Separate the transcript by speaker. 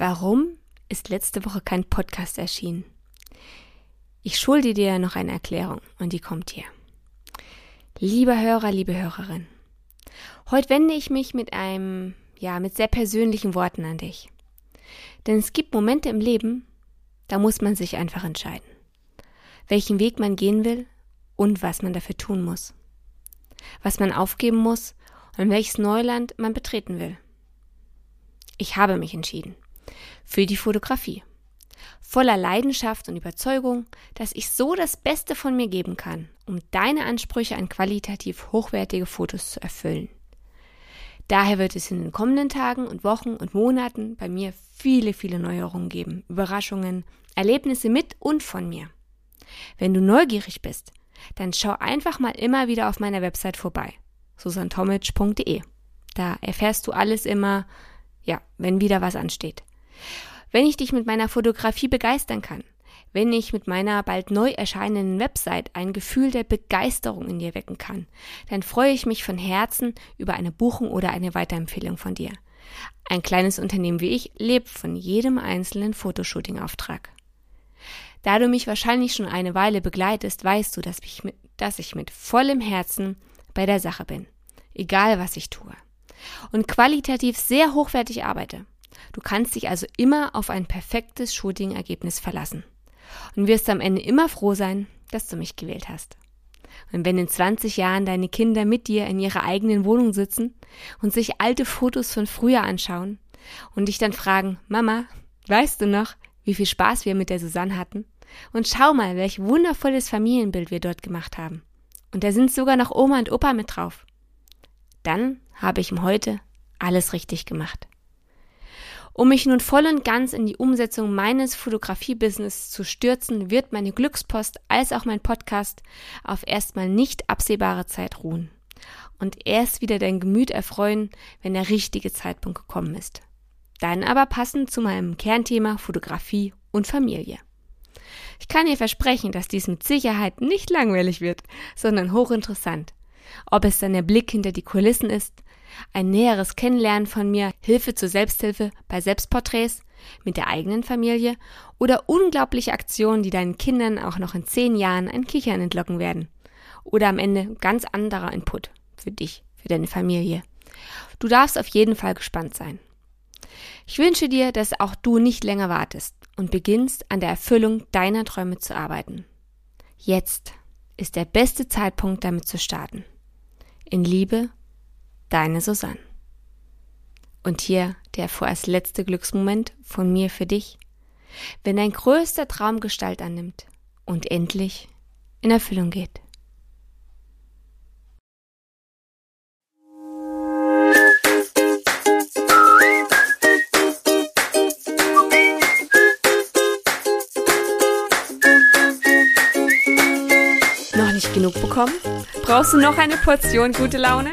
Speaker 1: Warum ist letzte Woche kein Podcast erschienen? Ich schulde dir noch eine Erklärung und die kommt hier. Lieber Hörer, liebe Hörerin, heute wende ich mich mit einem, ja, mit sehr persönlichen Worten an dich. Denn es gibt Momente im Leben, da muss man sich einfach entscheiden, welchen Weg man gehen will und was man dafür tun muss, was man aufgeben muss und welches Neuland man betreten will. Ich habe mich entschieden für die Fotografie. Voller Leidenschaft und Überzeugung, dass ich so das Beste von mir geben kann, um deine Ansprüche an qualitativ hochwertige Fotos zu erfüllen. Daher wird es in den kommenden Tagen und Wochen und Monaten bei mir viele, viele Neuerungen geben, Überraschungen, Erlebnisse mit und von mir. Wenn du neugierig bist, dann schau einfach mal immer wieder auf meiner Website vorbei, susantomic.de. Da erfährst du alles immer, ja, wenn wieder was ansteht. Wenn ich dich mit meiner Fotografie begeistern kann, wenn ich mit meiner bald neu erscheinenden Website ein Gefühl der Begeisterung in dir wecken kann, dann freue ich mich von Herzen über eine Buchung oder eine Weiterempfehlung von dir. Ein kleines Unternehmen wie ich lebt von jedem einzelnen Fotoshooting-Auftrag. Da du mich wahrscheinlich schon eine Weile begleitest, weißt du, dass ich, mit, dass ich mit vollem Herzen bei der Sache bin. Egal was ich tue. Und qualitativ sehr hochwertig arbeite. Du kannst dich also immer auf ein perfektes Shooting-Ergebnis verlassen und wirst am Ende immer froh sein, dass du mich gewählt hast. Und wenn in 20 Jahren deine Kinder mit dir in ihrer eigenen Wohnung sitzen und sich alte Fotos von früher anschauen und dich dann fragen, Mama, weißt du noch, wie viel Spaß wir mit der Susanne hatten? Und schau mal, welch wundervolles Familienbild wir dort gemacht haben. Und da sind sogar noch Oma und Opa mit drauf. Dann habe ich ihm heute alles richtig gemacht. Um mich nun voll und ganz in die Umsetzung meines Fotografie-Business zu stürzen, wird meine Glückspost als auch mein Podcast auf erstmal nicht absehbare Zeit ruhen und erst wieder dein Gemüt erfreuen, wenn der richtige Zeitpunkt gekommen ist. Dann aber passend zu meinem Kernthema Fotografie und Familie. Ich kann dir versprechen, dass dies mit Sicherheit nicht langweilig wird, sondern hochinteressant. Ob es dann der Blick hinter die Kulissen ist, ein näheres Kennenlernen von mir, Hilfe zur Selbsthilfe bei Selbstporträts mit der eigenen Familie oder unglaubliche Aktionen, die deinen Kindern auch noch in zehn Jahren ein Kichern entlocken werden. Oder am Ende ganz anderer Input für dich, für deine Familie. Du darfst auf jeden Fall gespannt sein. Ich wünsche dir, dass auch du nicht länger wartest und beginnst an der Erfüllung deiner Träume zu arbeiten. Jetzt ist der beste Zeitpunkt damit zu starten. In Liebe Deine Susanne. Und hier der vorerst letzte Glücksmoment von mir für dich, wenn dein größter Traum Gestalt annimmt und endlich in Erfüllung geht. Noch nicht genug bekommen? Brauchst du noch eine Portion gute Laune?